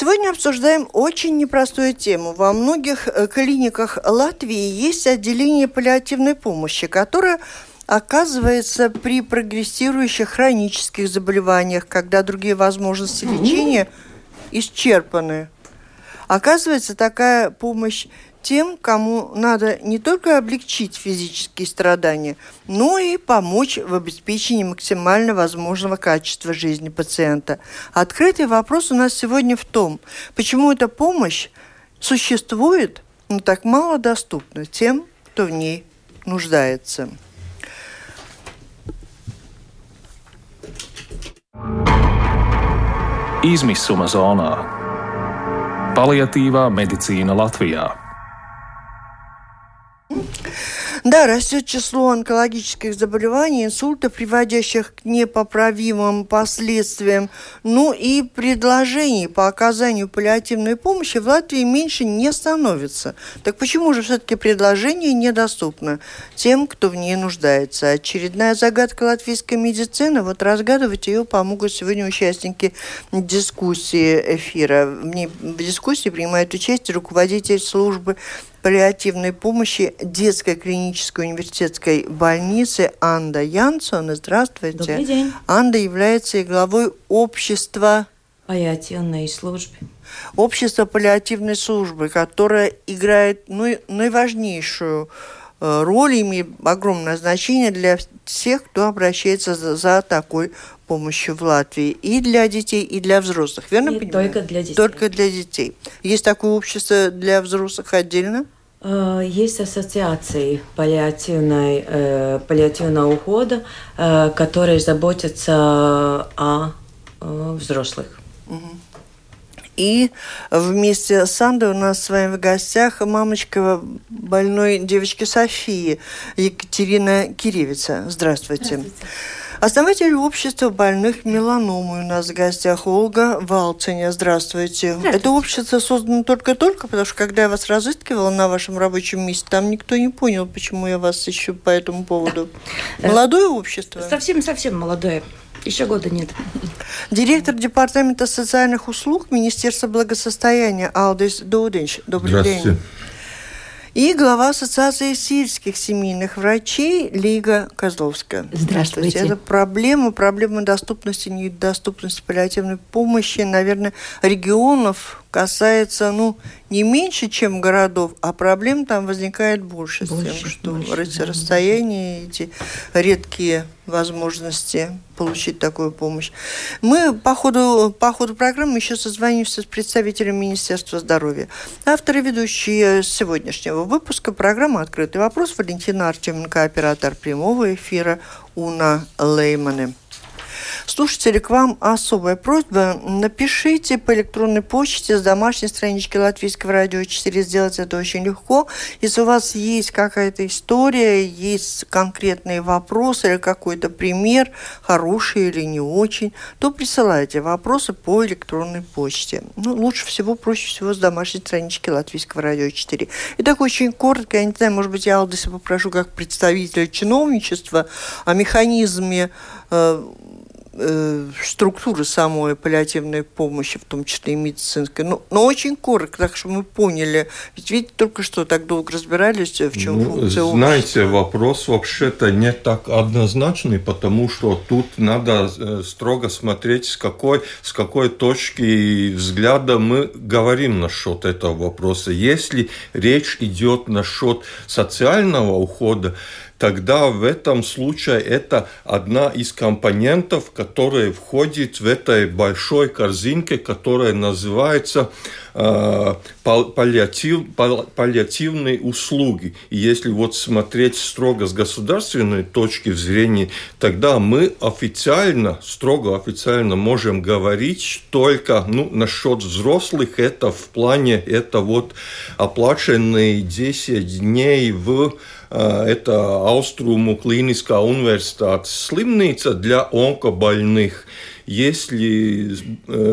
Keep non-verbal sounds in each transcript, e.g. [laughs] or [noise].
Сегодня обсуждаем очень непростую тему. Во многих э, клиниках Латвии есть отделение паллиативной помощи, которое оказывается при прогрессирующих хронических заболеваниях, когда другие возможности лечения исчерпаны. Оказывается, такая помощь тем, кому надо не только облегчить физические страдания, но и помочь в обеспечении максимально возможного качества жизни пациента. Открытый вопрос у нас сегодня в том, почему эта помощь существует, но так мало доступна тем, кто в ней нуждается. Izmisuma zonā. Paliatīvā medicīna Latvijā. Да, растет число онкологических заболеваний, инсультов, приводящих к непоправимым последствиям. Ну и предложений по оказанию паллиативной помощи в Латвии меньше не становится. Так почему же все-таки предложение недоступно тем, кто в ней нуждается? Очередная загадка латвийской медицины. Вот разгадывать ее помогут сегодня участники дискуссии эфира. В, ней, в дискуссии принимает участие руководитель службы паллиативной помощи детской клинической университетской больницы Анда Янсон. Здравствуйте. Добрый день. Анда является и главой общества паллиативной службы. Общество паллиативной службы, которое играет ну, наиважнейшую э, роль, имеет огромное значение для всех, кто обращается за, за такой помощью в Латвии и для детей, и для взрослых. Верно и понимаю? Только для детей. Только для детей. Есть такое общество для взрослых отдельно? Э, есть ассоциации паллиативной, э, паллиативного ухода, э, которые заботятся о взрослых. И вместе с Андой у нас с вами в гостях мамочка больной девочки Софии Екатерина Киревица. Здравствуйте. Здравствуйте. Основатель общества больных меланомой у нас в гостях Ольга Валциня. Здравствуйте. Здравствуйте. Это общество создано только-только, потому что когда я вас разыскивала на вашем рабочем месте, там никто не понял, почему я вас ищу по этому поводу. Да. Молодое общество? Совсем-совсем молодое. Еще года нет. Директор Департамента социальных услуг Министерства благосостояния Алдис Дудинч. Добрый день и глава Ассоциации сельских семейных врачей Лига Козловская. Здравствуйте. Это проблема, проблема доступности, недоступности паллиативной помощи, наверное, регионов касается, ну, не меньше, чем городов, а проблем там возникает больше, больше с тем, что больше, расстояние, да. эти редкие возможности получить такую помощь. Мы по ходу, по ходу программы еще созвонимся с представителем Министерства здоровья. Авторы ведущие сегодняшнего выпуска программы «Открытый вопрос» Валентина Артеменко, оператор прямого эфира Уна Лейманы. Слушатели, к вам особая просьба. Напишите по электронной почте с домашней странички Латвийского радио 4. Сделать это очень легко. Если у вас есть какая-то история, есть конкретные вопросы или какой-то пример, хороший или не очень, то присылайте вопросы по электронной почте. Ну, лучше всего, проще всего с домашней странички Латвийского радио 4. И так очень коротко, я не знаю, может быть, я Алдиса попрошу как представителя чиновничества о механизме э, структуры самой паллиативной помощи, в том числе и медицинской. Но, но очень коротко, так что мы поняли. Ведь видите, только что так долго разбирались, в чем ну, функция Знаете, вопрос вообще-то не так однозначный, потому что тут надо э, строго смотреть, с какой, с какой точки взгляда мы говорим насчет этого вопроса. Если речь идет насчет социального ухода, тогда в этом случае это одна из компонентов, которая входит в этой большой корзинке, которая называется э, паллиатив, паллиативные услуги. И если вот смотреть строго с государственной точки зрения, тогда мы официально, строго официально можем говорить только ну, насчет взрослых, это в плане, это вот оплаченные 10 дней в это Ауструму клиническая университет slimnīca для онкобольных. Если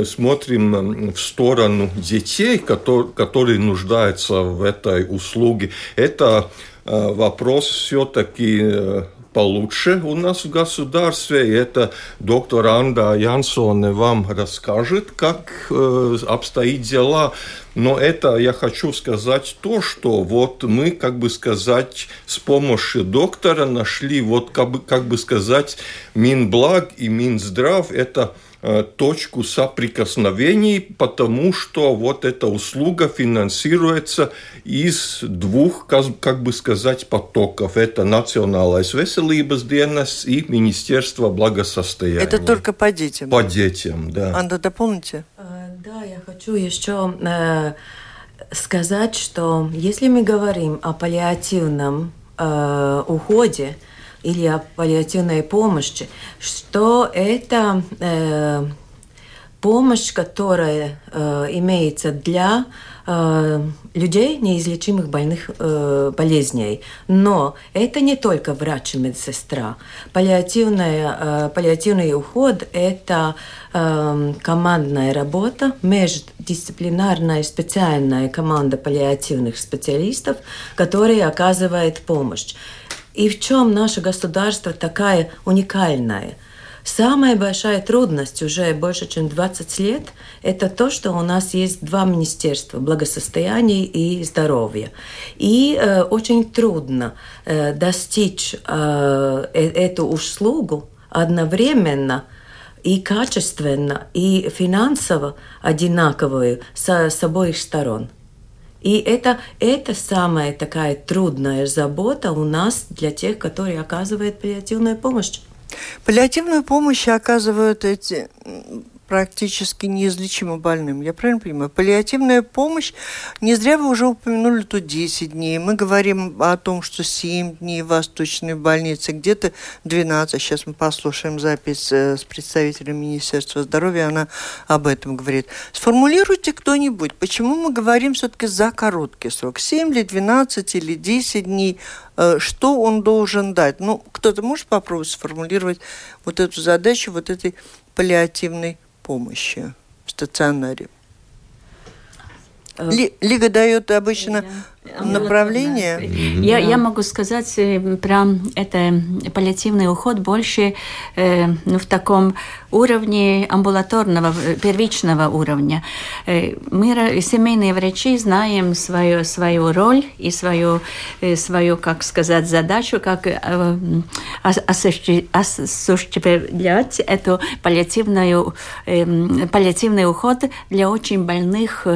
смотрим в сторону детей, которые, которые нуждаются в этой услуге, это вопрос все-таки получше у нас в государстве. Это доктор Анда Янсоне вам расскажет, как э, обстоит дела. Но это я хочу сказать то, что вот мы, как бы сказать, с помощью доктора нашли, вот как бы, как бы сказать, Минблаг и Минздрав – это точку соприкосновений, потому что вот эта услуга финансируется из двух, как бы сказать, потоков. Это Национālais veselības dienas и Министерство благосостояния. Это только по детям? По детям, да. Анда, дополните? Э, да, я хочу еще э, сказать, что если мы говорим о паллиативном уходе, или о паллиативной помощи, что это э, помощь, которая э, имеется для э, людей, неизлечимых больных э, болезней. Но это не только врач и медсестра. Паллиативная, э, паллиативный уход – это э, командная работа, междисциплинарная специальная команда паллиативных специалистов, которая оказывает помощь. И в чем наше государство такая уникальная? Самая большая трудность уже больше, чем 20 лет, это то, что у нас есть два министерства – благосостояния и здоровья. И э, очень трудно э, достичь э, э эту услугу одновременно и качественно, и финансово одинаковую с, с обоих сторон. И это, это самая такая трудная забота у нас для тех, которые оказывают паллиативную помощь. Паллиативную помощь оказывают эти практически неизлечимо больным. Я правильно понимаю? Паллиативная помощь, не зря вы уже упомянули тут 10 дней. Мы говорим о том, что 7 дней в Восточной больнице, где-то 12. Сейчас мы послушаем запись э, с представителем Министерства здоровья, она об этом говорит. Сформулируйте кто-нибудь, почему мы говорим все-таки за короткий срок? 7 или 12 или 10 дней? Э, что он должен дать? Ну, кто-то может попробовать сформулировать вот эту задачу вот этой паллиативной помощи в стационаре. Э, Лига дает обычно направление. Я, я могу сказать э, про это паллиативный уход больше э, ну, в таком уровне амбулаторного, э, первичного уровня. Мы, семейные врачи, знаем свою, свою роль и свою, свою, как сказать, задачу, как осуществлять эту паллиативную, паллиативный уход для очень больных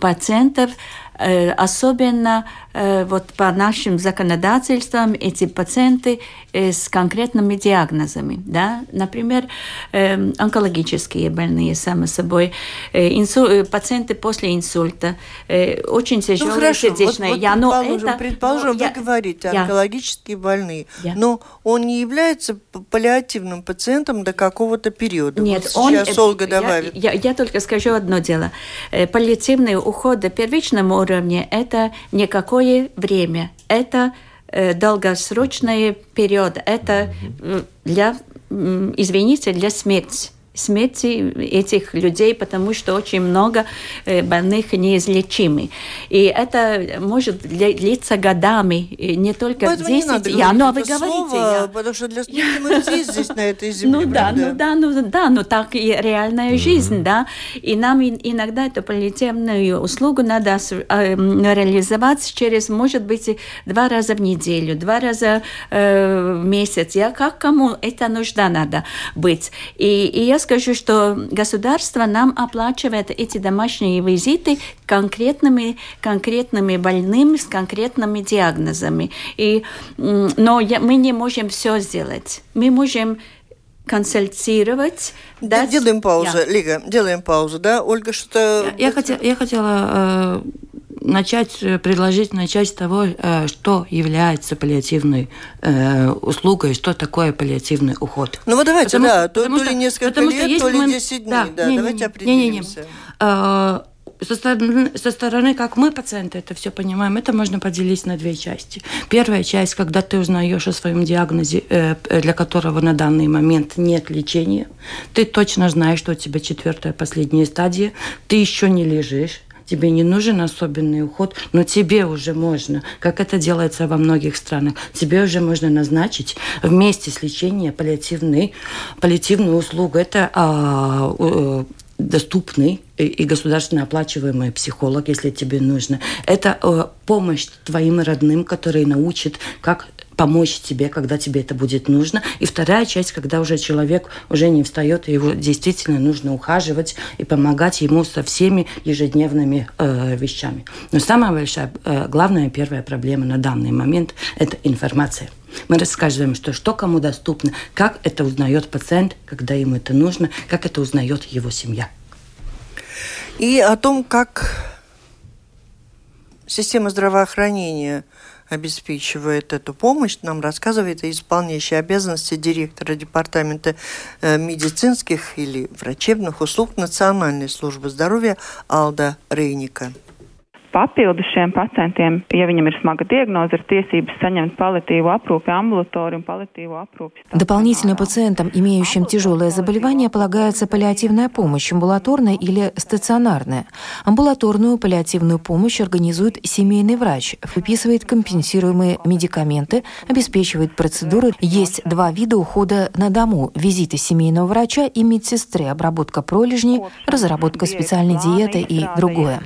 пациентов, Э, особенно э, вот по нашим законодательствам эти пациенты э, с конкретными диагнозами, да, например, онкологические больные, само собой, инсуль... пациенты после инсульта, очень ну, тяжелые ну, хорошо. сердечные. Вот, вот я, предположим, это, предположим ну, вы я, говорите, я, онкологические больные, я. но он не является паллиативным пациентом до какого-то периода. Нет, вот сейчас он, Ольга добавит. Я, я, я только скажу одно дело. Паллиативный уход до первичного уровне – это никакое время, это э, долгосрочный период, это э, для, извините, для смерти смерти этих людей, потому что очень много э, больных неизлечимы. И это может длиться годами, не только Поэтому 10. Не надо я, ну, а вы говорите. Слово, я... Потому что для смерти мы здесь, на этой [laughs] земле. Ну да, ну да, ну да, ну так и реальная жизнь, да. И нам иногда эту паллиативную услугу надо э, реализовать через, может быть, два раза в неделю, два раза э, в месяц. Я как кому это нужда надо быть. И, и я скажу, что государство нам оплачивает эти домашние визиты конкретными, конкретными больными с конкретными диагнозами. И, но я, мы не можем все сделать. Мы можем консультировать. Дать... Делаем паузу, я. Лига, делаем паузу, да? Ольга, что... Я, я, хотела, я хотела э, начать, э, предложить начать с того, э, что является паллиативной э, услугой, что такое паллиативный уход. Ну вот давайте, потому, да, то, то ли несколько потому лет, то ли мы... 10 дней, да, да не, давайте не, определимся. Не, не, не. со стороны, со стороны, как мы, пациенты, это все понимаем, это можно поделить на две части. Первая часть, когда ты узнаешь о своем диагнозе, для которого на данный момент нет лечения, ты точно знаешь, что у тебя четвертая, последняя стадия, ты еще не лежишь, тебе не нужен особенный уход, но тебе уже можно, как это делается во многих странах, тебе уже можно назначить вместе с лечением паллиативный, паллиативную услугу. Это а, э, доступный и государственно оплачиваемый психолог, если тебе нужно. Это э, помощь твоим родным, которые научат, как помочь тебе, когда тебе это будет нужно. И вторая часть, когда уже человек уже не встает, и его действительно нужно ухаживать и помогать ему со всеми ежедневными э, вещами. Но самая большая, э, главная первая проблема на данный момент – это информация. Мы рассказываем, что, что кому доступно, как это узнает пациент, когда ему это нужно, как это узнает его семья. И о том, как система здравоохранения обеспечивает эту помощь, нам рассказывает исполняющий обязанности директора департамента э, медицинских или врачебных услуг Национальной службы здоровья Алда Рейника. Papildus šiem pacientiem, ja viņam ir smaga диагноза, ir tiesības saņemt паллиативу апрупи, амбулаторию, паллиативу апрупи. Дополнительно пациентам, имеющим тяжелое заболевание, полагается паллиативная помощь, амбулаторная или стационарная. Амбулаторную паллиативную помощь организует семейный врач, выписывает компенсируемые медикаменты, обеспечивает процедуры. Есть два вида ухода на дому – визиты семейного врача и медсестры, обработка пролежней, разработка специальной диеты и другое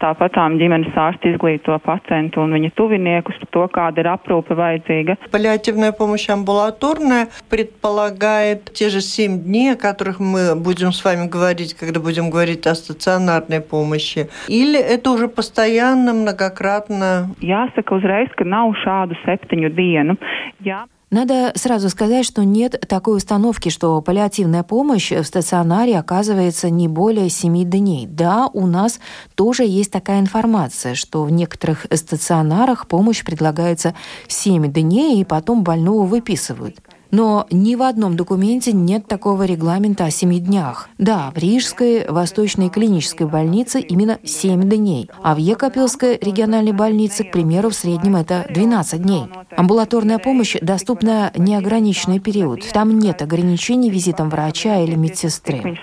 ārsti izglīto pacientu un viņa tuviniekus par to, kāda ir aprūpe vajadzīga. Паллиативная помощь амбулаторная предполагает те же семь дней, о которых мы будем с вами говорить, когда будем говорить о стационарной помощи. Или это уже постоянно, многократно? Jāsaka uzreiz, ka nav šādu septiņu dienu. Jā. Надо сразу сказать, что нет такой установки, что паллиативная помощь в стационаре оказывается не более 7 дней. Да, у нас тоже есть такая информация, что в некоторых стационарах помощь предлагается 7 дней, и потом больного выписывают. Но ни в одном документе нет такого регламента о семи днях. Да, в Рижской Восточной клинической больнице именно 7 дней, а в Екапилской региональной больнице, к примеру, в среднем это 12 дней. Амбулаторная помощь доступна неограниченный период. Там нет ограничений визитом врача или медсестры.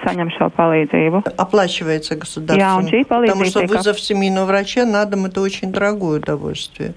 Оплачивается государством, потому что вызов семейного врача на дом – это очень дорогое удовольствие.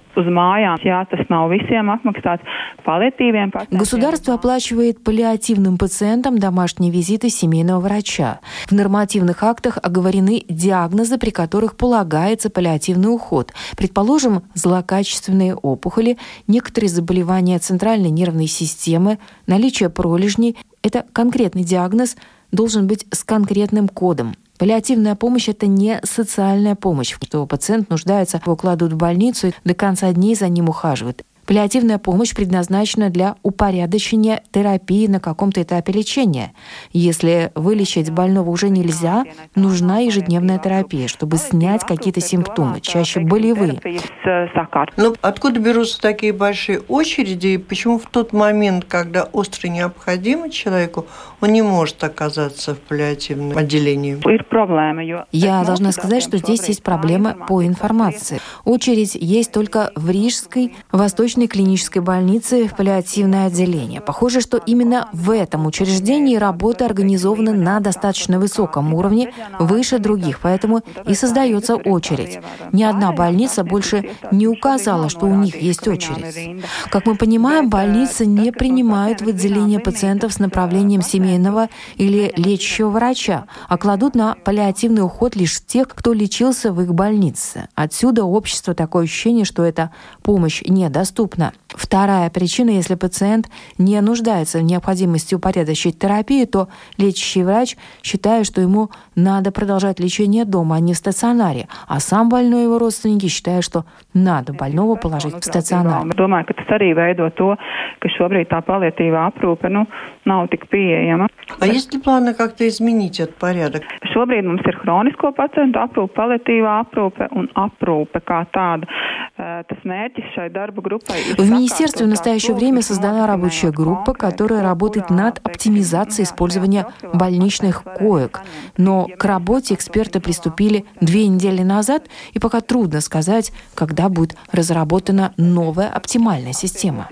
Государство Государство оплачивает паллиативным пациентам домашние визиты семейного врача. В нормативных актах оговорены диагнозы, при которых полагается паллиативный уход. Предположим, злокачественные опухоли, некоторые заболевания центральной нервной системы, наличие пролежней – это конкретный диагноз, должен быть с конкретным кодом. Паллиативная помощь – это не социальная помощь, что пациент нуждается, его кладут в больницу и до конца дней за ним ухаживают. Паллиативная помощь предназначена для упорядочения терапии на каком-то этапе лечения. Если вылечить больного уже нельзя, нужна ежедневная терапия, чтобы снять какие-то симптомы, чаще болевые. Но ну, откуда берутся такие большие очереди почему в тот момент, когда остро необходимо человеку, он не может оказаться в паллиативном отделении? Я должна сказать, что здесь есть проблема по информации. Очередь есть только в Рижской, Восточной клинической больницы в паллиативное отделение. Похоже, что именно в этом учреждении работа организована на достаточно высоком уровне, выше других, поэтому и создается очередь. Ни одна больница больше не указала, что у них есть очередь. Как мы понимаем, больницы не принимают в отделение пациентов с направлением семейного или лечащего врача, а кладут на паллиативный уход лишь тех, кто лечился в их больнице. Отсюда общество такое ощущение, что эта помощь недоступна доступна. Вторая причина, если пациент не нуждается в необходимости упорядочить терапию, то лечащий врач считает, что ему надо продолжать лечение дома, а не в стационаре, а сам больной его родственники считают, что надо больного положить в стационар. Domāju, ka tas arī veido to, ka šobrīd tā paliatīvā aprūpe nu, nav tik pieejama. А есть ли планы как-то изменить этот порядок? Šobrīd mums ir hronisko pacientu aprūpe, paliatīvā aprūpe un aprūpe kā tāda. В министерстве в настоящее время создана рабочая группа, которая работает над оптимизацией использования больничных коек. Но к работе эксперты приступили две недели назад, и пока трудно сказать, когда будет разработана новая оптимальная система.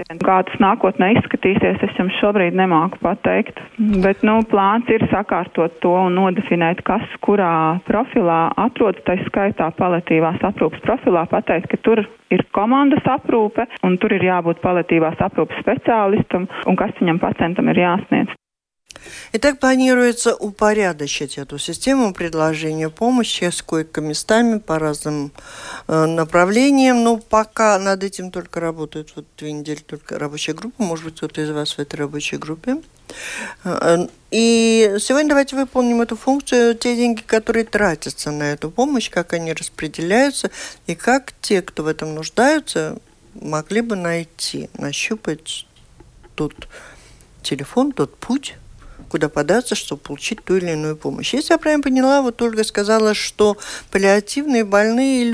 Bet, nu, plāns ir sakārtot to un nodefinēt, kas kurā profilā atrodas, tā skaitā palatīvās aprūpas profilā, pateikt, ka tur ir komandas aprūpe un tur ir jābūt palatīvās aprūpas speciālistam un kas viņam pacientam ir jāsniedz. Итак, планируется упорядочить эту систему предложения помощи с койко-местами по разным э, направлениям. Но пока над этим только работает вот две недели только рабочая группа. Может быть, кто-то из вас в этой рабочей группе. Э, и сегодня давайте выполним эту функцию, те деньги, которые тратятся на эту помощь, как они распределяются, и как те, кто в этом нуждаются, могли бы найти, нащупать тот телефон, тот путь, куда податься, чтобы получить ту или иную помощь. Если я правильно поняла, вот Ольга сказала, что паллиативные больные,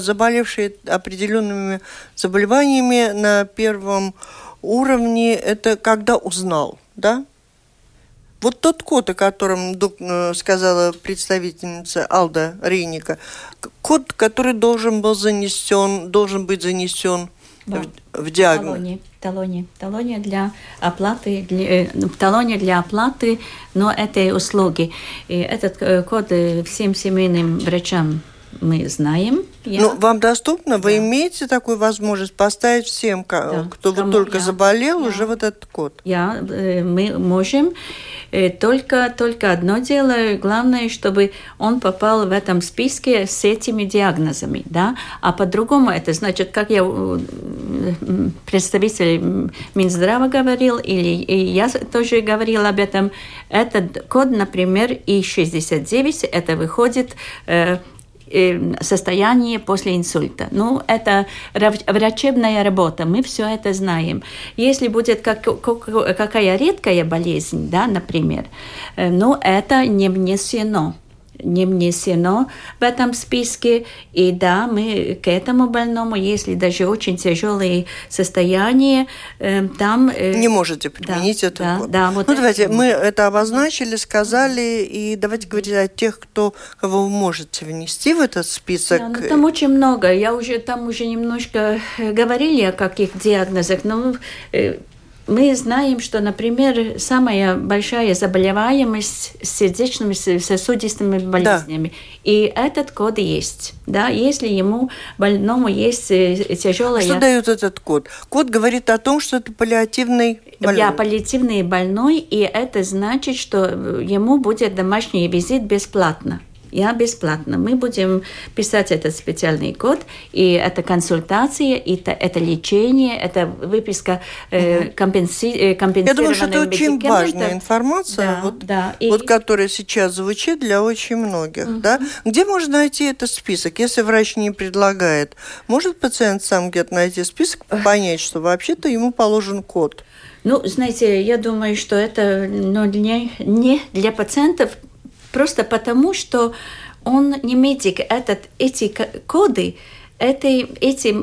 заболевшие определенными заболеваниями на первом уровне, это когда узнал, да? Вот тот код, о котором э, сказала представительница Алда Рейника, код, который должен был занесен, должен быть занесен да. в, в диагноз. Талоне, талоне, талоне для оплаты, для, э, талоне для оплаты, но этой услуги. И этот э, код всем семейным врачам мы знаем. Я... Ну, вам доступно? Да. Вы имеете такую возможность поставить всем, да. кто Кому только я... заболел, я... уже вот этот код? Я, мы можем. Э, только, только одно дело, главное, чтобы он попал в этом списке с этими диагнозами, да, а по-другому это значит, как я представитель Минздрава говорил, или я тоже говорил об этом, этот код, например, И69, это выходит э, Э, состояние после инсульта. Ну, это врачебная работа, мы все это знаем. Если будет как, какая редкая болезнь, да, например, э, ну, это не внесено не внесено в этом списке. И да, мы к этому больному, если даже очень тяжелые состояния, э, там... Э, не можете применить да, это. Да, да, вот ну, это. давайте, мы это обозначили, сказали, и давайте говорить о тех, кто, кого вы можете внести в этот список. Да, ну, там очень много. Я уже, там уже немножко э, говорили о каких диагнозах, но мы знаем, что, например, самая большая заболеваемость с сердечными сосудистыми болезнями. Да. И этот код есть. Да, если ему больному есть э, тяжелая... Что дает этот код? Код говорит о том, что это паллиативный больной. Да, паллиативный больной, и это значит, что ему будет домашний визит бесплатно. Я бесплатно. Мы будем писать этот специальный код, и это консультация, и это, это лечение, это выписка э, компенси, э, Я думаю, что это очень важная информация, да, вот, да. И... вот, которая сейчас звучит для очень многих. Угу. Да? Где можно найти этот список, если врач не предлагает? Может пациент сам где-то найти список, понять, что вообще-то ему положен код? Ну, знаете, я думаю, что это ну, не, не для пациентов Просто потому, что он не медик. Этот, эти коды, это, эти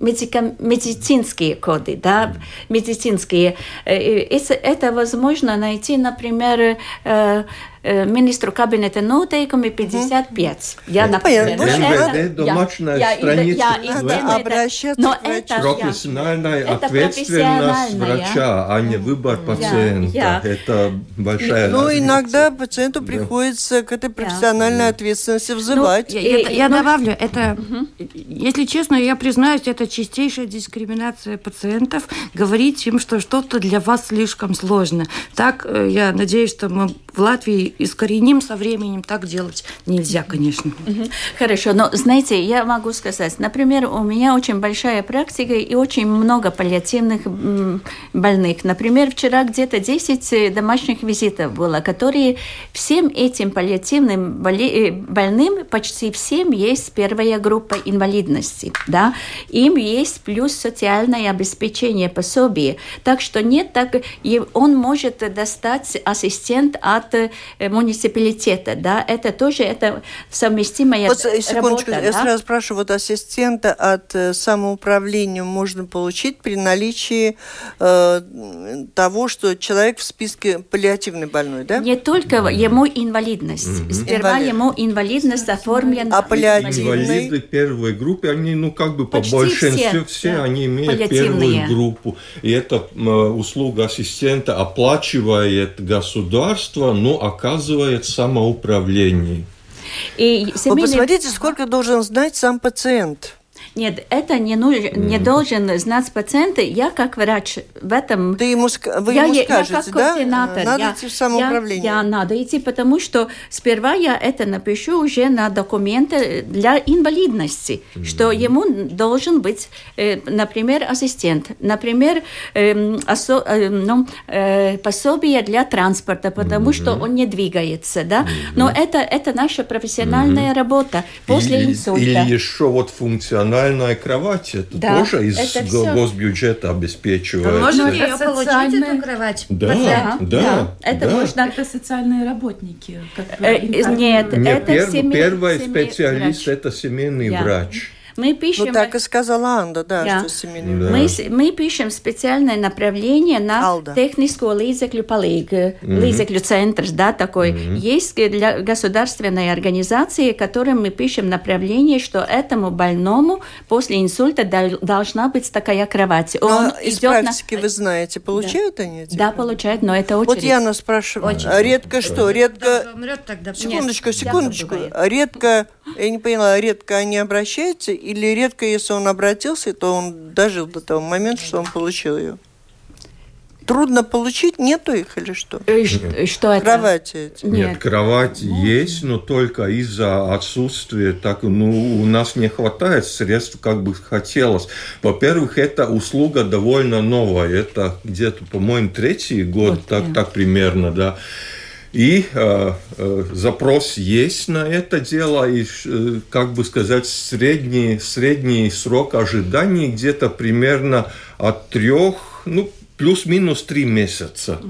медика, медицинские коды, да, медицинские. Э, это, это возможно найти, например, Э, министру кабинета noteikumi 55. Я, например, МВД, домашняя я, страница. Я, я, я, обращаться но это, профессиональная это ответственность врача, а не выбор пациента. Я, это большая Ну, разница. иногда пациенту приходится к этой профессиональной ответственности взывать. Ну, я, я добавлю, это, угу. если честно, я признаюсь, это чистейшая дискриминация пациентов, говорить им, что что-то для вас слишком сложно. Так, э, я надеюсь, что мы в Латвии искореним со временем. Так делать нельзя, конечно. Хорошо, но знаете, я могу сказать, например, у меня очень большая практика и очень много паллиативных больных. Например, вчера где-то 10 э, домашних визитов было, которые всем этим паллиативным э, больным, почти всем есть первая группа инвалидности. Да? Им есть плюс социальное обеспечение пособие. Так что нет, так он может достать ассистент от от э, муниципалитета, да, это тоже это совместимая вот, секундочку, работа, я да? сразу спрашиваю, вот ассистента от э, самоуправления можно получить при наличии э, того, что человек в списке паллиативный больной, да? Не только ему инвалидность. Мгм. Сперва Инвалид. ему инвалидность оформлена. А паллиативный? Инвалиды первой группы, они, ну, как бы по Почти большинстве все, все, да. они имеют первую группу. И эта услуга ассистента оплачивает государство, но оказывает самоуправление. И Вы семейный- посмотрите, сколько должен знать сам пациент. Нет, это не, нуж- не должен знать пациент. Я как врач в этом... Ты ему, вы я, ему я- скажете, я как да? координатор. Надо я, идти в самоуправление. Я, я надо идти, потому что сперва я это напишу уже на документы для инвалидности, что ему должен быть, э, например, ассистент, например, эм, осо- э, ну, э, пособие для транспорта, потому что он не двигается, да. Но это это наша профессиональная работа после или, инсульта. или еще вот функциональная кровать, это Да, тоже из это госбюджета обеспечивается. А можно Можно ее получить, эту кровать? Да, да, да, это да. можно Это социальные работники. Как бы, Э, информируют. нет, Нет, это перв- семей- первый семей- специалист врач. это семейный Я. врач. Мы пишем, Ну, так и сказала Анда, да, Да. что семейный Да. мы, мы пишем специальное направление на Алда. техническую līdzekļu palīgu, līdzekļu центр, да, такой. Есть для государственной организации, которым мы пишем направление, что этому больному после инсульта дол- должна быть такая кровать. Ну, Он а из идет на- практики вы знаете, получают они эти? Да, получает, но это очередь. Вот Яна спрашивает, Очень. а редко что? Редко... Кто умрет тогда? Секундочку, секундочку. Редко, я не поняла, редко они обращаются или редко, если он обратился, то он дожил до того момента, что он получил ее? Трудно получить? Нету их или что? Э, ш- Что это? Кровати эти. Нет, Нет. кровать есть, но только из-за отсутствия, так, ну, у нас не хватает средств, как бы хотелось. Во-первых, эта услуга довольно новая, это где-то, по-моему, третий год, Вот, так, да. так примерно, да. И э, э, запрос есть на это дело, и, э, как бы сказать, средний, средний срок ожидания где-то примерно от трех, ну, плюс-минус три месяца.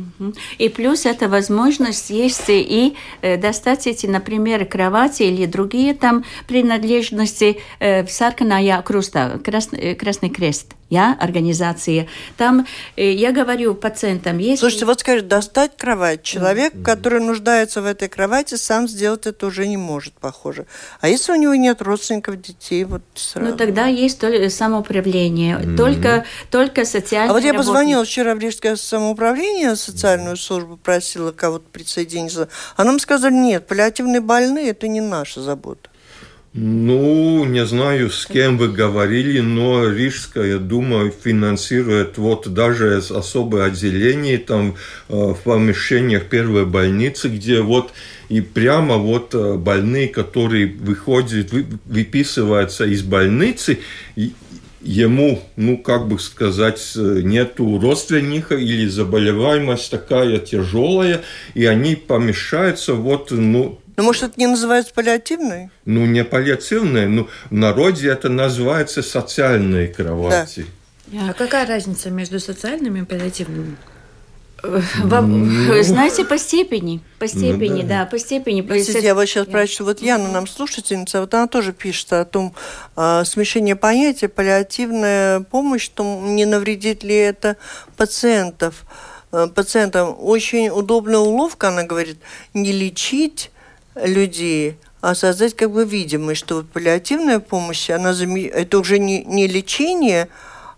И плюс это возможность есть и э, достать эти, например, кровати или другие там принадлежности э, в Сарканая Круста, Красный, э, Красный Крест, я, организация. Там э, я говорю пациентам, есть... Слушайте, вот скажите, достать кровать. Человек, который нуждается в этой кровати, сам сделать это уже не может, похоже. А если у него нет родственников, детей, вот сразу. Ну, тогда есть только самоуправление, только, только социальные А вот я работники. позвонила вчера в Рижское самоуправление, социальную службу, просила кого-то присоединиться. А нам сказали, нет, паллиативные больные – это не наша забота. Ну, не знаю, с кем вы говорили, но Рижская дума финансирует вот даже особое отделение там э, в помещениях первой больницы, где вот и прямо вот э, больные, которые выходят, вы- выписываются из больницы, ему, ну, как бы сказать, э, нету родственника или заболеваемость такая тяжелая, и они помещаются вот, ну, Ну, может, это не называется паллиативной? ну, не паллиативные, ну, в народе это называется социальные кровати. А какая разница между социальными и паллиативными? Вам- Знаете, по степени, по степени, Ну да. да, по степени. Простите, я вот сейчас прочту. Вот Яна нам слушательница, вот она тоже пишет о том а, смешении понятия паллиативная помощь, что не навредит ли это пациентов, э, пациентам. Очень удобная уловка, она говорит, не лечить людей, а создать как бы видимость, что вот паллиативная помощь, она заме- это уже не, не лечение,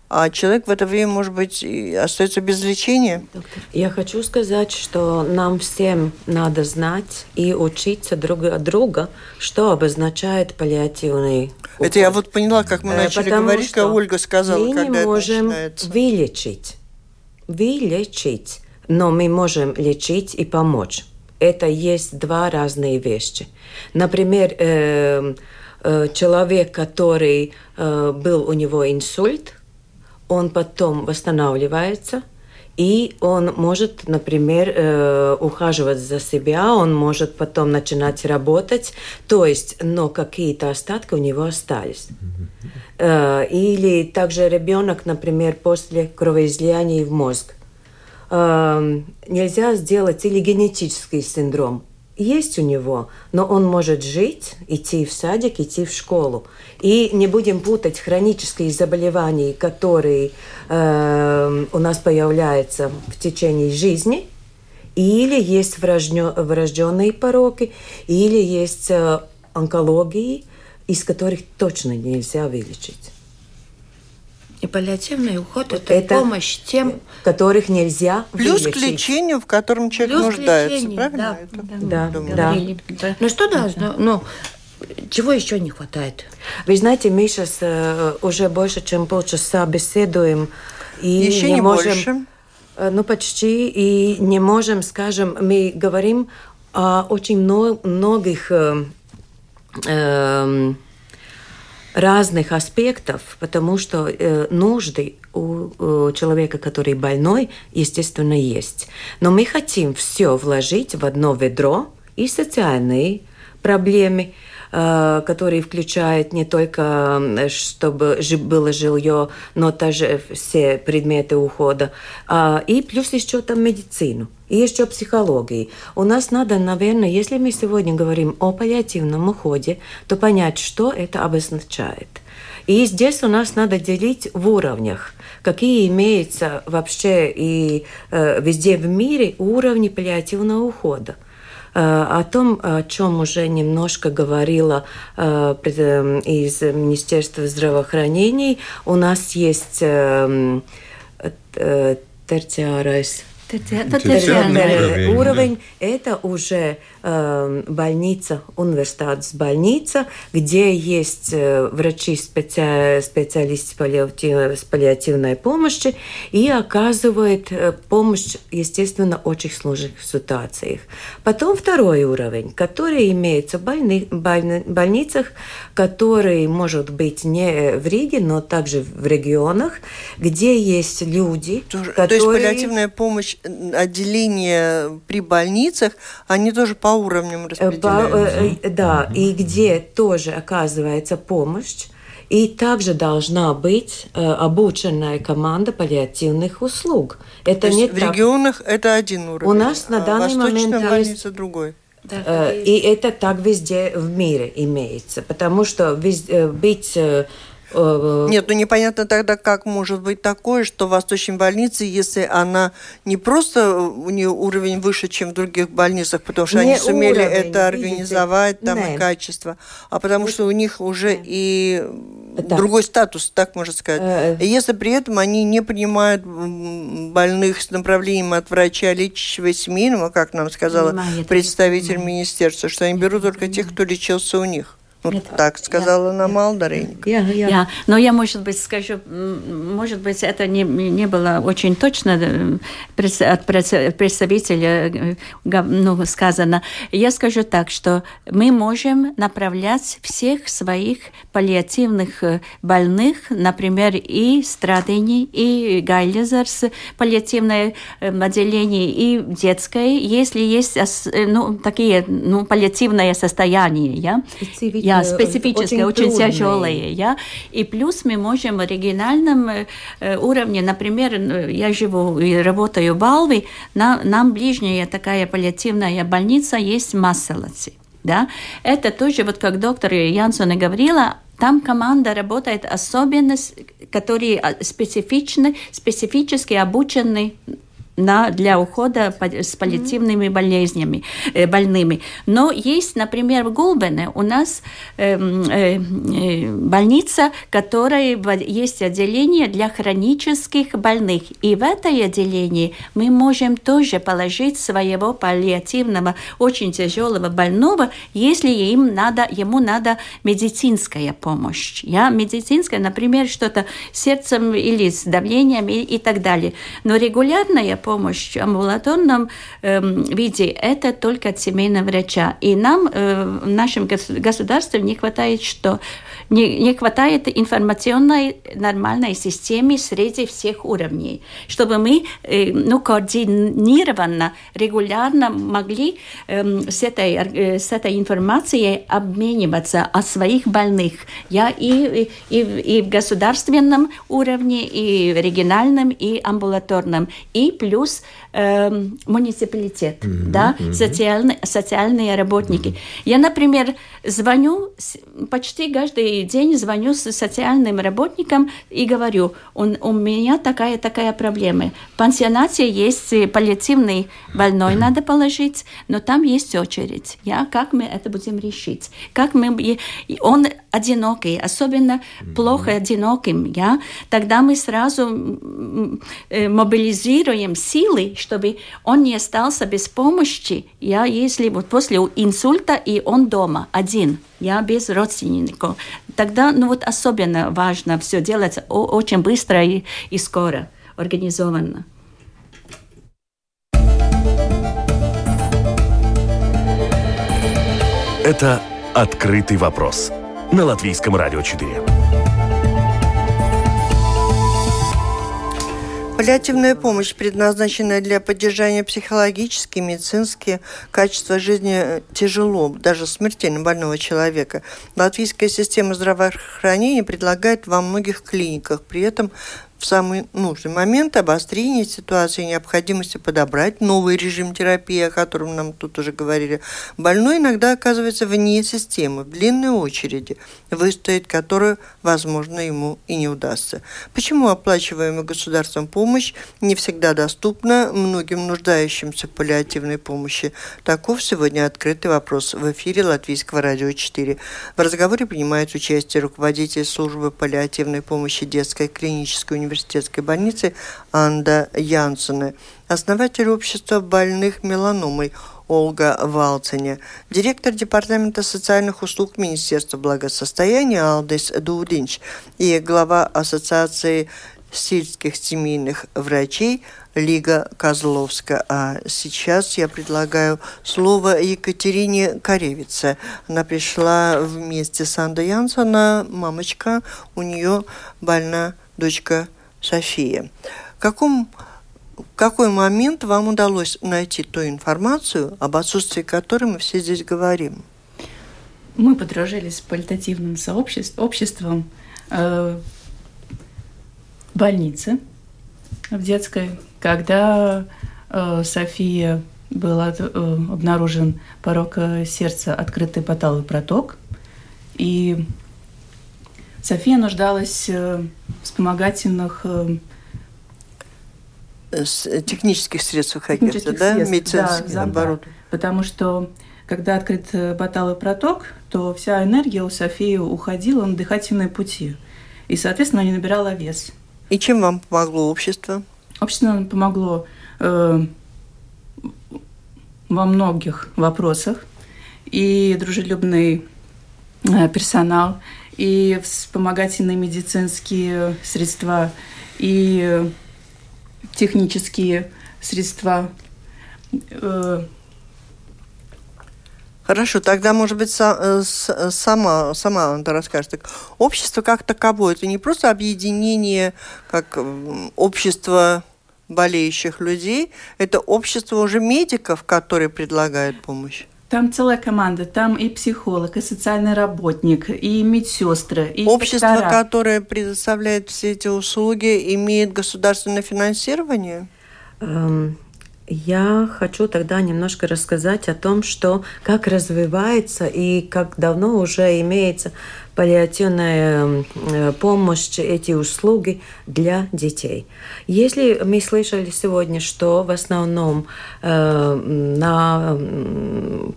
а человек в это время, может быть, и остается без лечения. Я хочу сказать, что нам всем надо знать и учиться друг от друга, что обозначает паллиативный Это я уход. вот поняла, как мы Э, начали потому говорить, что как Ольга сказала, мы когда не это можем начинается. вылечить, вылечить, но мы можем лечить и помочь. Это есть два разные вещи. Например, э, э, человек, который э, был у него инсульт, он потом восстанавливается, и он может, например, э, ухаживать за себя, он может потом начинать работать, то есть, но какие-то остатки у него остались. Э, или также ребенок, например, после кровоизлияния в мозг. Э, нельзя сделать или генетический синдром. Есть у него, но он может жить, идти в садик, идти в школу. И не будем путать хронические заболевания, которые э, у нас появляются в течение жизни, или есть врожденные пороки, или есть э, онкологии, из которых точно нельзя вылечить. И паллиативный уход – это, это помощь тем, которых нельзя Плюс вылечить. к лечению, в котором человек Плюс нуждается, лечению, правильно? Да, да, да. да. Ну что да, ну, чего еще не хватает? Вы знаете, мы сейчас э, уже больше, чем полчаса беседуем. И еще не, не можем, больше. Э, ну, почти. И не можем, скажем, мы говорим о очень многих э, э, разных аспектов, потому что э, нужды у, у человека, который больной, естественно, есть. Но мы хотим все вложить в одно ведро и социальные проблемы, Э, который включает не только, чтобы было жилье, но также все предметы ухода, а, и плюс еще там медицину. И еще психологии. У нас надо, наверное, если мы сегодня говорим о паллиативном уходе, то понять, что это обозначает. И здесь у нас надо делить в уровнях, какие имеются вообще и э, везде в мире уровни паллиативного ухода. Э, о том, о чем уже немножко говорила э, эм, из Министерства здравоохранения. У нас есть э, терциарайс Терциарный уровень, это уже больница, университетская больница, где есть э, врачи, специ... специалисты паллиатив... с паллиативной помощи и оказывают э, помощь, естественно, в очень сложных ситуациях. Потом второй уровень, который имеется в больни... больницах, который может быть не в Риге, но также в регионах, где есть люди, то, которые... То есть паллиативная помощь отделения при больницах, они тоже по уровням распределяются. По, э, да, и где тоже оказывается помощь. И также должна быть э, обученная команда паллиативных услуг. Это То не в так... регионах это один уровень. У нас на данный а момент больница есть... другой. Да, э, и это так везде в мире имеется, потому что. Э, быть э, Э, Нет, ну непонятно тогда, как может быть такое, что в Восточной больнице, если она не просто у нее уровень выше, чем в других больницах, потому что не они сумели уровень, это организовать, видите? там Нет. и качество, а потому что у них уже Нет. и да. другой статус, так можно сказать. Э, и если при этом они не принимают больных с направлением от врача лечащего семейного, как нам сказала представитель министерства, что они берут только тех, кто лечился у них. Вот Нет, так сказала я, нам Алдаренька. Я, я. я, но я, может быть, скажу, может быть, это не, не было очень точно э, от представителя э, ну, сказано. Я скажу так, что мы можем направлять всех своих паллиативных э, больных, например, и Страдини, и Гайлезерс, паллиативное отделение, и детское, если есть ну, такие ну, паллиативные состояния. Я, я я, специфическое, очень, очень тяжелое. Я. И плюс мы можем в оригинальном э, уровне, например, я живу и работаю в Балви, на, нам ближняя такая паллиативная больница есть в Масселоце. Да? Это тоже, вот как доктор Янсона говорила, там команда работает особенно, которые а, специфичны, специфически обучены на, для ухода с паллиативными болезнями, э, больными. Но есть, например, в Гулбене у нас э, э, э, больница, которая есть отделение для хронических больных. И в это отделении мы можем тоже положить своего паллиативного, очень тяжелого больного, если им надо, ему надо медицинская помощь. Я медицинская, например, что-то сердцем или с давлением и, и так далее. Но регулярная помощь в амбулаторном э, виде это только от семейного врача. И нам э, в нашем государстве не хватает что? Не, не хватает информационной нормальной системы среди всех уровней, чтобы мы э, ну, координированно, регулярно могли э, с, этой, э, с этой информацией обмениваться о своих больных. Я и, и, и в государственном уровне, и региональном, и амбулаторном. И плюс э, муниципалитет, mm-hmm, да, mm-hmm. Социальные, социальные работники. Mm-hmm. Я, например, звоню, почти каждый день звоню с социальным работникам и говорю, у, у меня такая-такая проблема. В пансионате есть паллиативный больной, mm-hmm. надо положить, но там есть очередь. Я, как мы это будем решить? Как мы... Он одинокий, особенно mm-hmm. плохо одиноким, я, тогда мы сразу э, мобилизируем силы, чтобы он не остался без помощи, я, если вот после инсульта и он дома один, я без родственников, тогда, ну вот особенно важно все делать очень быстро и, и скоро, организованно. Это «Открытый вопрос» на Латвийском радио 4. Паллиативная помощь, предназначенная для поддержания психологически, медицински качества жизни тяжело, даже смертельно больного человека. Латвийская система здравоохранения предлагает во многих клиниках. При этом в самый нужный момент обострения ситуации необходимости подобрать новый режим терапии, о котором нам тут уже говорили, больной иногда оказывается вне системы, в длинной очереди, выстоять которую, возможно, ему и не удастся. Почему оплачиваемая государством помощь не всегда доступна многим нуждающимся в паллиативной помощи? Таков сегодня открытый вопрос в эфире Латвийского радио 4. В разговоре принимает участие руководитель службы паллиативной помощи детской клинической университета университетской больницы Анда Янсена, основатель общества больных меланомой Ольга Валценя, директор Департамента социальных услуг Министерства благосостояния Алдис Дудинч и глава Ассоциации сельских семейных врачей Лига Козловска. А сейчас я предлагаю слово Екатерине Коревице. Она пришла вместе с Андой Янсона, мамочка, у нее больна дочка София. В каком в какой момент вам удалось найти ту информацию, об отсутствии которой мы все здесь говорим? Мы подружились с паллиативным сообществом, обществом э, больницы в детской, когда э, София был от, э, обнаружен порог э, сердца, открытый поталый проток, и София нуждалась э, в вспомогательных э, с технических средств каких-то, да, медицинских, да, наоборот. Да, потому что когда открыт э, баталый проток, то вся энергия у Софии уходила на дыхательные пути. И, соответственно, не набирала вес. И чем вам помогло общество? Общество нам помогло э, во многих вопросах. И дружелюбный э, персонал, и вспомогательные медицинские средства, и технические средства. Э, Хорошо, тогда, может быть, э, сама, сама ты расскажешь. Так, общество как таковое, это не просто объединение, как общество болеющих людей, это общество уже медиков, которые предлагают помощь. Там целая команда, там и психолог, и социальный работник, и медсестры, и Общество, доктора. которое предоставляет все эти услуги, имеет государственное финансирование? Эм, я хочу тогда немножко рассказать о том, что как развивается и как давно уже имеется паллиативная э, помощь, эти услуги для детей. Если мы слышали сегодня, что в основном э, на,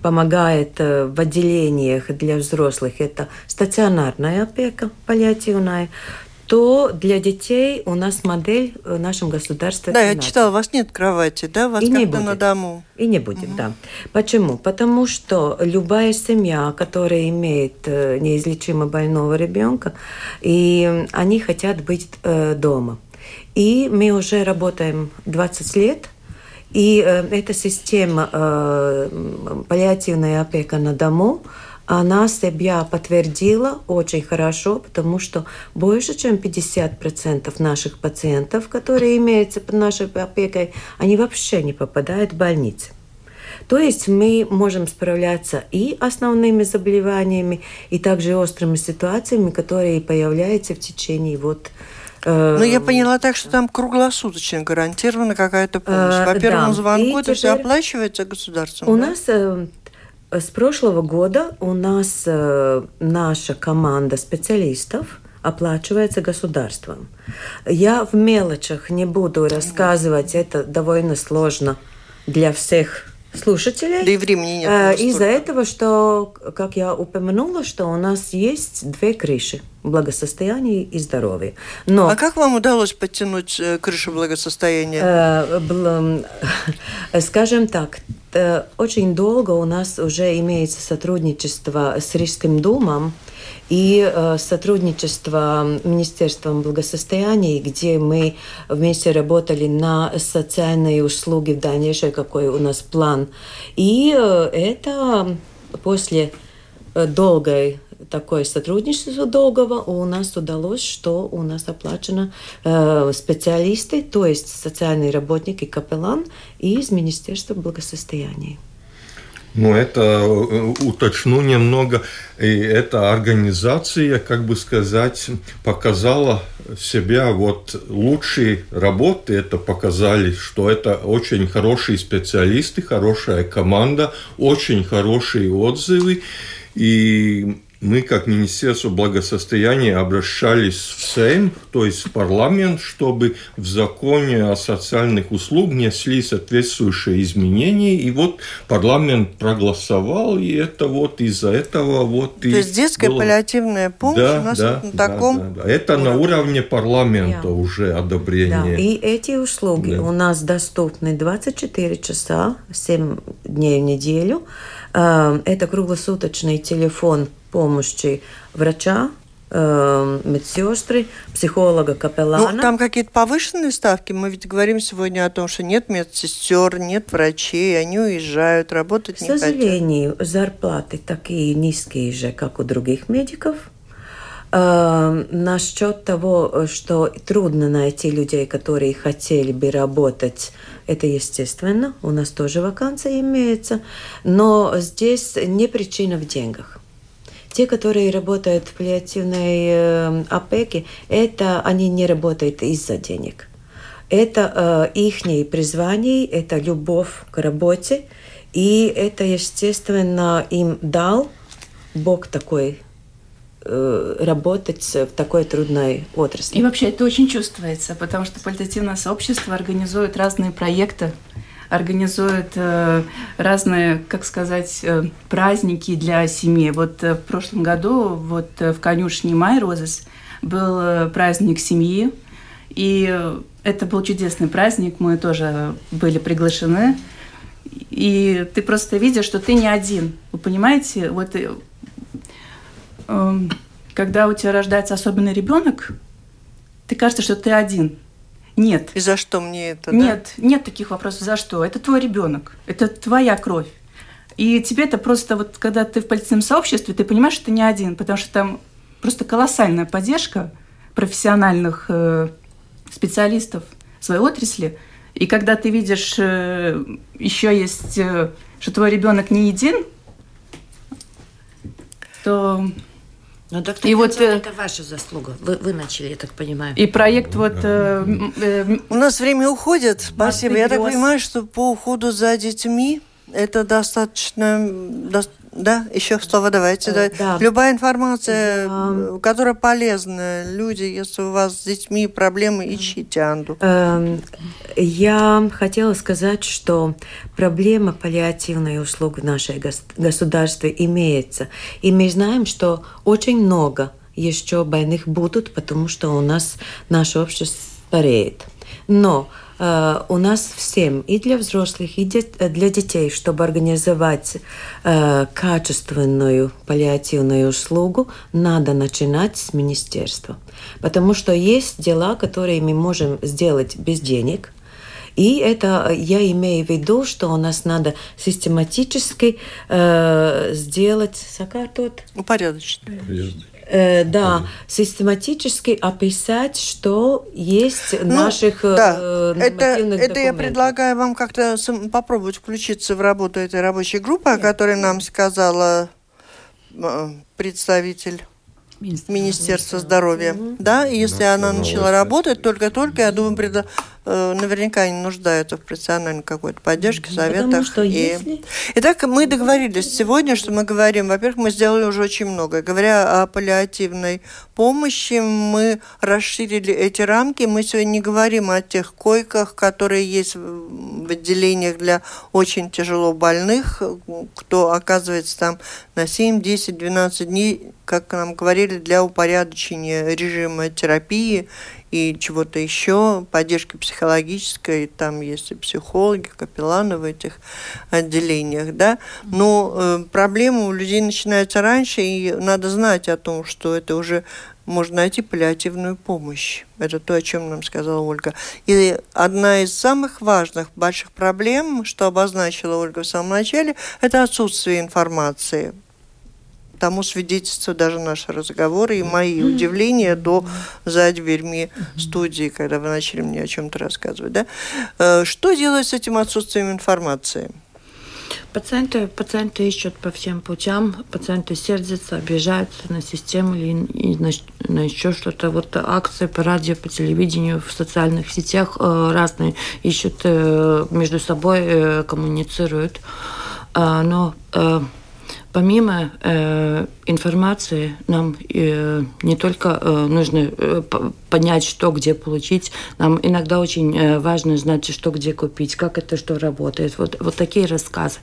помогает э, в отделениях для взрослых это стационарная опека паллиативная, то для детей у нас модель в нашем государстве. Да, я читала, у вас нет кровати, да? У вас и не будет. на дому. И не будет, угу. да. Почему? Потому что любая семья, которая имеет э, неизлечимо больного ребенка, и они хотят быть э, дома. И мы уже работаем 20 лет, и э, эта система э, паллиативная опека на дому – она себя подтвердила очень хорошо, потому что больше, чем 50% наших пациентов, которые имеются под нашей опекой, они вообще не попадают в больницы. То есть мы можем справляться и основными заболеваниями, и также острыми ситуациями, которые появляются в течение вот Ну, я поняла так, что там круглосуточно гарантирована какая-то помощь. По первому да. звонку И это все оплачивается государством. У да? нас э, с прошлого года у нас э, наша команда специалистов оплачивается государством. Я в мелочах не буду рассказывать, это довольно сложно для всех слушателей. Да и времени нет. Э, Из-за этого, что, как я упомянула, что у нас есть две крыши – благосостояние и здоровье. Но А как вам удалось подтянуть э, крышу благосостояния? Э, бл- [laughs] Скажем так, очень долго у нас уже имеется сотрудничество с Рижским домом и э, сотрудничество Министерством благосостояния, где мы вместе работали на социальные услуги в дальнейшем, какой у нас план. И э, это после э, долгой такое сотрудничество долгого у нас удалось, что у нас оплачено э, специалисты, то есть социальный работник и капеллан из Министерства благосостояния. Ну, это э, уточну немного. И эта организация, как бы сказать, показала себя вот лучшие работы. Это показали, что это очень хорошие специалисты, хорошая команда, очень хорошие отзывы. И мы, как Министерство благосостояния, обращались в Сейм, то есть в парламент, чтобы в законе о социальных услугах внесли соответствующие изменения. И вот парламент проголосовал, и это вот из-за этого вот То и есть детская было- паллиативная помощь да, у нас да, на да, таком... да, да. Это на уровне парламента Да. уже Да, одобрение. и эти услуги Да. у нас доступны 24 часа, 7 дней в неделю. Э, Это круглосуточный телефон помощи врача, э, медсестры, психолога, капеллана. Ну, там какие-то повышенные ставки. Мы ведь говорим сегодня о том, что нет медсестер, нет врачей, они уезжают, работать К не хотят. сожалению, зарплаты такие низкие же, как у других медиков. Э, насчет того, что трудно найти людей, которые хотели бы работать, это естественно. У нас тоже вакансия имеется. Но здесь не причина в деньгах. Те, которые работают в паллиативной э, опеке, это они не работают из-за денег. Это э, их призвание, это любовь к работе, и это, естественно, им дал Бог такой э, работать в такой трудной отрасли. И вообще это очень чувствуется, потому что паллиативное сообщество организует разные проекты, организует э, разные, как сказать, э, праздники для семьи. Вот э, в прошлом году вот в конюшне Май Розес был праздник семьи, и это был чудесный праздник, мы тоже были приглашены. И ты просто видишь, что ты не один. Вы понимаете, вот эм, когда у тебя рождается особенный ребенок, ты кажется, что ты один. Нет. И за что мне это? да? Нет, нет таких вопросов, за что. Это твой ребенок, это твоя кровь. И тебе это просто, вот когда ты в полицейском сообществе, ты понимаешь, что ты не один, потому что там просто колоссальная поддержка профессиональных э, специалистов своей отрасли. И когда ты видишь, э, еще есть, э, что твой ребенок не един, то Ну, так И вот, э, это ваша заслуга. Вы, вы начали, я так понимаю. и проект вот э, э, У нас время уходит. Спасибо. Я так понимаю, что по уходу за детьми это достаточно... Да, еще слово давайте. Э, да. да. Любая информация, Я- э, которая полезна. Люди, если у вас с детьми проблемы, ищите Анду. Я хотела сказать, что проблема паллиативной услуг в нашей гос- государстве имеется. И мы знаем, что очень много еще больных будут, потому что у нас наше общество стареет. Но э, у нас всем, и для взрослых, и де- для детей, чтобы организовать э, качественную паллиативную услугу, надо начинать с министерства. Потому что есть дела, которые мы можем сделать без денег, и это я имею в виду, что у нас надо систематически э, сделать, сократить, Упорядочно. Э, да, систематически описать, что есть в Ну, наших э, да, это, нормативных это я документах. предлагаю вам как-то сам- попробовать включиться в работу этой рабочей группы, о которой нам сказала э, представитель Министерства здоровья, mm-hmm. да, и если она начала работать только-только, я думаю, предо... Э, наверняка они нуждаются в профессиональной какой-то поддержке, советах. Потому что и... если... Итак, мы договорились сегодня, что мы говорим, во-первых, мы сделали уже очень много. Говоря о паллиативной помощи, мы расширили эти рамки. Мы сегодня не говорим о тех койках, которые есть в отделениях для очень тяжело больных, кто оказывается там на 7, 10, 12 дней, как нам говорили, для упорядочения режима терапии и чего-то еще, поддержки психологической, там есть и психологи, капелланы в этих отделениях, да. Но э, проблема у людей начинается раньше, и надо знать о том, что это уже можно найти паллиативную помощь. Это то, о чем нам сказала Ольга. И одна из самых важных, больших проблем, что обозначила Ольга в самом начале, это отсутствие информации тому свидетельство даже наши разговоры и мои удивления до за дверьми студии, когда вы начали мне о чем-то рассказывать. Да? Э, что делать с этим отсутствием информации? Пациенты, пациенты ищут по всем путям, пациенты сердятся, обижаются на систему или на, на еще что-то. Вот акции по радио, по телевидению, в социальных сетях э, разные ищут, э, между собой коммуницируют. А, но Помимо э, информации, нам э, не только э, нужно э, понять, что где получить, нам иногда очень э, важно знать, что где купить, как это что работает. Вот, вот такие рассказы.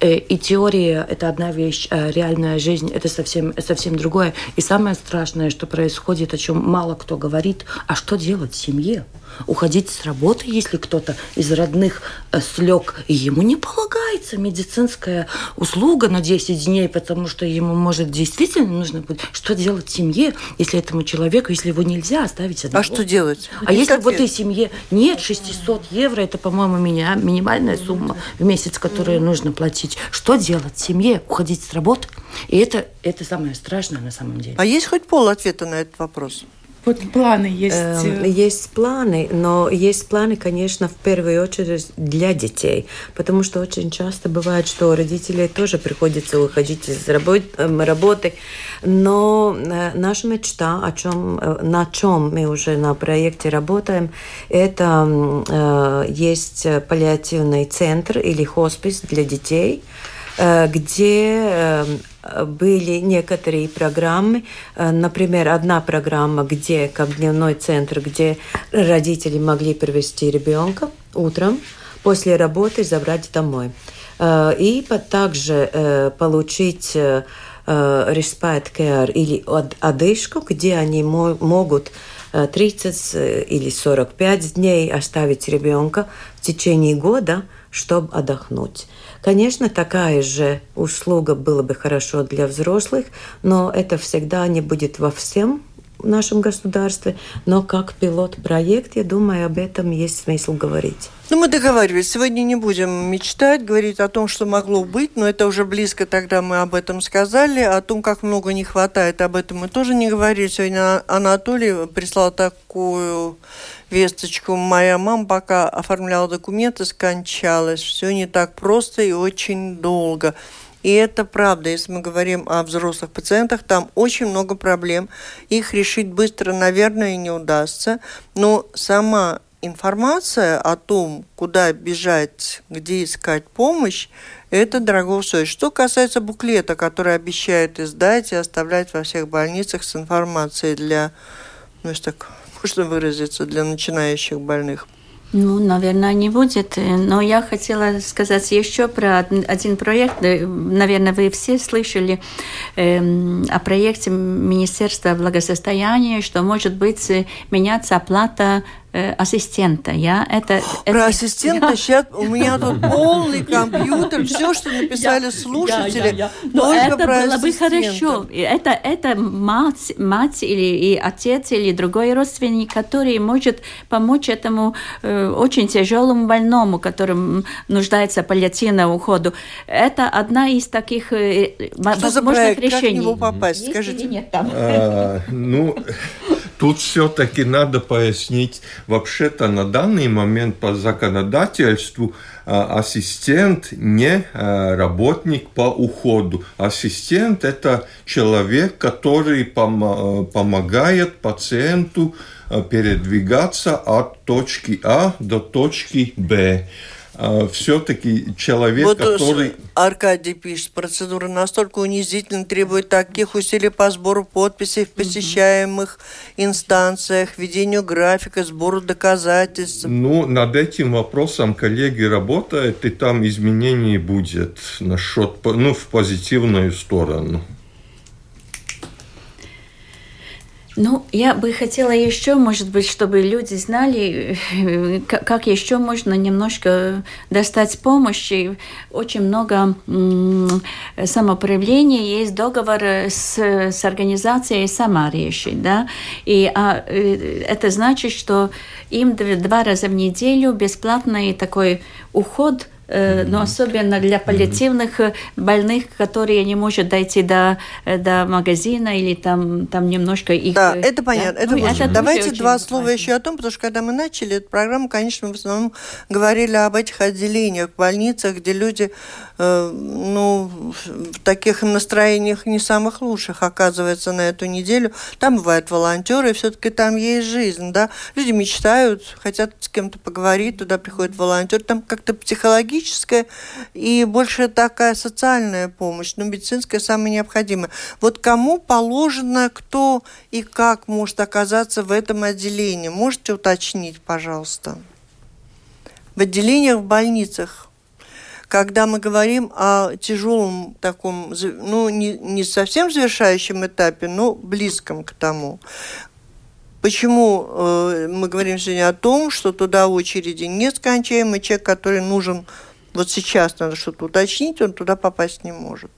Э, и теория – это одна вещь, а реальная жизнь – это совсем, совсем другое. И самое страшное, что происходит, о чем мало кто говорит, а что делать в семье? уходить с работы, если кто-то из родных э, слег, и ему не полагается медицинская услуга на 10 дней, потому что ему, может, действительно нужно будет... Что делать в семье, если этому человеку, если его нельзя оставить одного? А что делать? А если в этой семье нет 600 евро, это, по-моему, меня минимальная сумма в месяц, которую нужно платить. Что делать семье? Уходить с работы? И это, это самое страшное на самом деле. А есть хоть пол ответа на этот вопрос? Вот планы есть. Эм, есть планы, но есть планы, конечно, в первую очередь для детей, потому что очень часто бывает, что родителей тоже приходится выходить из эм, работы, но э, наша мечта, о чем, э, на чем мы уже на проекте работаем, это э, есть паллиативный центр или хоспис для детей, где были некоторые программы, э, например, одна программа, где как дневной центр, где родители могли привести ребенка утром после работы забрать домой. Э, и также э, получить respite care или одышку, где они могут 30 или 45 дней оставить ребенка в течение года, чтобы отдохнуть. Конечно, такая же услуга была бы хорошо для взрослых, но это всегда не будет во всем в нашем государстве, но как пилот-проект, я думаю, об этом есть смысл говорить. Ну, мы договаривались. Сегодня не будем мечтать, говорить о том, что могло быть, но это уже близко тогда мы об этом сказали. О том, как много не хватает, об этом мы тоже не говорили. Сегодня Анатолий прислал такую весточку. Моя мама пока оформляла документы, скончалась. Все не так просто и очень долго. И это правда, если мы говорим о взрослых пациентах, там очень много проблем. Их решить быстро, наверное, не удастся. Но сама информация о том, куда бежать, где искать помощь, это дорого стоит. Что касается буклета, который обещает издать и оставлять во всех больницах с информацией для, ну, если так можно выразиться, для начинающих больных? Ну, наверное, не будет. Но я хотела сказать еще про один проект. Наверное, вы все слышали э, о проекте Министерства благосостояния, что может быть меняться оплата Э, ассистента. Я это, Про это, ассистента [laughs] я... сейчас у меня тут полный компьютер, все, что написали слушатели, я, я, я. Но это было бы хорошо. Это, это мать, мать или и отец или другой родственник, который может помочь этому э, очень тяжелому больному, которым нуждается паллиативному уходу. Это одна из таких э, что возможных решений. Как в него попасть? Скажите. Нет там? А, ну, Тут все-таки надо пояснить, вообще-то на данный момент по законодательству а, ассистент не а, работник по уходу. Ассистент – это человек, который пом помогает пациенту передвигаться от точки А до точки Б. А, все-таки человек, вот который... Аркадий пишет, процедура настолько унизительна, требует таких усилий по сбору подписей в посещаемых инстанциях, ведению графика, сбору доказательств. Ну, над этим вопросом коллеги работают, и там изменений будет насчет, ну, в позитивную сторону. Ну, я бы хотела еще, может быть, чтобы люди знали, [laughs] как еще можно немножко достать помощи. Очень много самопроявления, есть договор с, с организацией «Сама решит», да, и а, э, это значит, что им два раза в неделю бесплатный такой уход – но особенно для паллиативных э, больных, которые не могут дойти до, э, до магазина или там, там немножко их... Да, это понятно. Да? Это ну, это Давайте два слова важно. еще о том, потому что когда мы начали эту программу, конечно, мы в основном говорили об этих отделениях, больницах, где люди ну, в таких настроениях не самых лучших оказывается на эту неделю. Там бывают волонтеры, все-таки там есть жизнь, да. Люди мечтают, хотят с кем-то поговорить, туда приходит волонтер, там как-то психологическая и больше такая социальная помощь, но медицинская самая необходимая. Вот кому положено, кто и как может оказаться в этом отделении? Можете уточнить, пожалуйста? В отделениях в больницах когда мы говорим о тяжелом таком, ну, не, не совсем завершающем этапе, но близком к тому. Почему э, мы говорим сегодня о том, что туда очереди нескончаемый человек, который нужен вот сейчас, надо что-то уточнить, он туда попасть не может.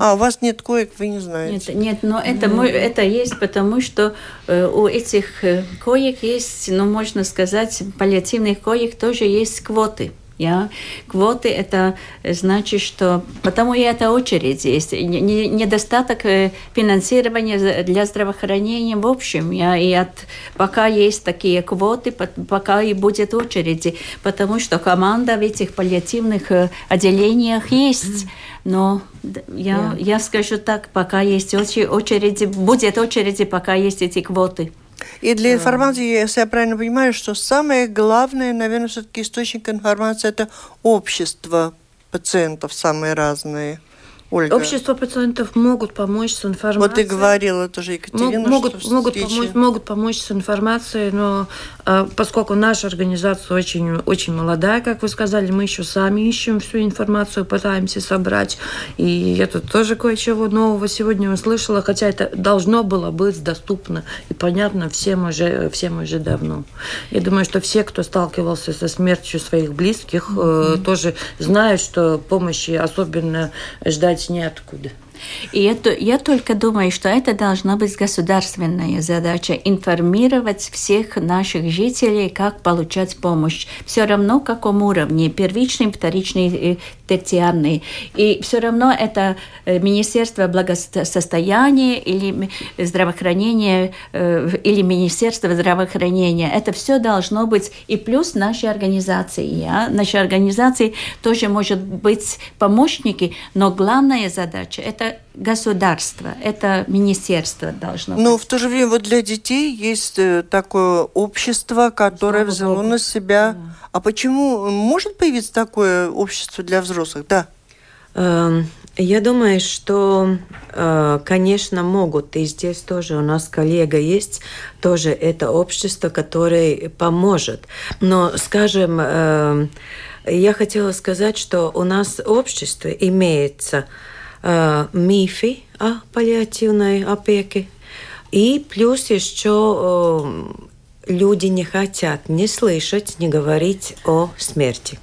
А, у вас нет коек, вы не знаете. Нет, нет но это, mm-hmm. это есть потому, что э, у этих э, коек есть, ну, можно сказать, паллиативных коек тоже есть квоты. Я Квоты – это значит, что… Потому и это очередь есть. Недостаток э, финансирования для здравоохранения в общем. Я, и от, пока есть такие квоты, пока и будет очереди. Потому что команда в этих паллиативных э, отделениях есть. Но я, yeah. я скажу так, пока есть очереди, будет очереди, пока есть эти квоты. И для информации, если я правильно понимаю, что самое главное, наверное, все-таки источник информации – это общество пациентов самые разные. Ольга. Общество пациентов могут помочь с информацией. Вот ты говорила тоже, Екатерина, могут, что могут, помочь, могут помочь с информацией, но э, поскольку наша организация очень, очень молодая, как вы сказали, мы еще сами ищем всю информацию, пытаемся собрать. И я тут тоже кое-чего нового сегодня услышала, хотя это должно было быть доступно и понятно всем уже, всем уже давно. Я думаю, что все, кто сталкивался со смертью своих близких, mm-hmm. тоже знают, что помощи особенно ждать брать неоткуда. И это, я только думаю, что это должна быть государственная задача – информировать всех наших жителей, как получать помощь. Все равно, каком уровне – первичный, вторичный, терциарный. И все равно это э, Министерство благосостояния или здравоохранения, э, или Министерство здравоохранения. Это все должно быть и плюс нашей организации. Я, нашей организации тоже может быть помощники, но главная задача – это государство, это министерство должно быть. Но в то же время вот для детей есть э, такое общество, которое Слава взяло Богу. на себя. Да. А почему может появиться такое общество для взрослых? Да. Эм, я думаю, что, э, конечно, могут. И здесь тоже у нас коллега есть, тоже это общество, которое поможет. Но, скажем, э, я хотела сказать, что у нас общество имеется Э, мифы о паллиативной опеке. И плюс еще э, люди не хотят не слышать, не говорить о смерти.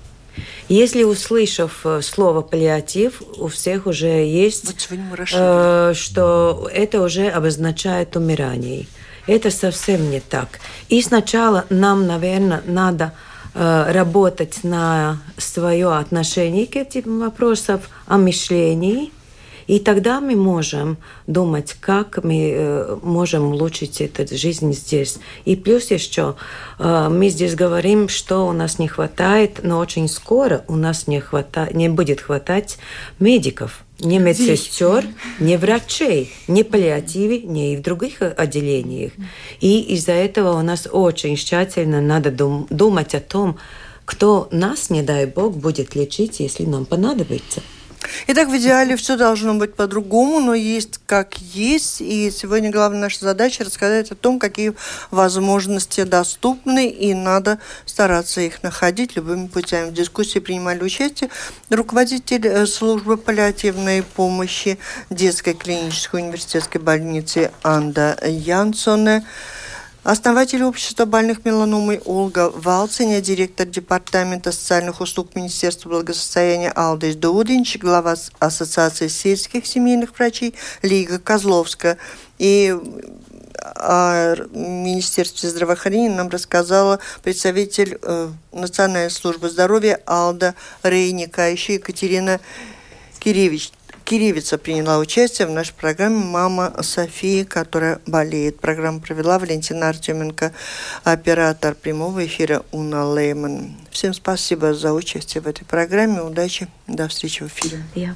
Если услышав э, слово паллиатив, у всех уже есть, э, что это уже обозначает умирание. Это совсем не так. И сначала нам, наверное, надо э, работать на свое отношение к этим вопросам о мышлении – И тогда мы можем думать, как мы э, можем улучшить эту жизнь здесь. И плюс еще, э, мы здесь говорим, что у нас не хватает, но очень скоро у нас не, хватает, не будет хватать медиков. Не медсестер, не врачей, не паллиативе, не и в других отделениях. И из-за этого у нас очень тщательно надо дум- думать о том, кто нас, не дай бог, будет лечить, если нам понадобится. Итак, в идеале все должно быть по-другому, но есть как есть. И сегодня главная наша задача рассказать о том, какие возможности доступны, и надо стараться их находить любыми путями. В дискуссии принимали участие руководитель э, службы паллиативной помощи детской клинической университетской больницы Анда Янсоне, Основатель общества больных меланомой Ольга Валциня, директор департамента социальных услуг Министерства благосостояния Алдис Дудинч, глава Ассоциации сельских семейных врачей Лига Козловская. И о Министерстве здравоохранения нам рассказала представитель э, Национальной службы здоровья Алда Рейника, а еще Екатерина Киревич. Киревица приняла участие в нашей программе «Мама Софии», которая болеет. Программу провела Валентина Артеменко, оператор прямого эфира Уна Лейман. Всем спасибо за участие в этой программе. Удачи. До встречи в эфире. Yeah.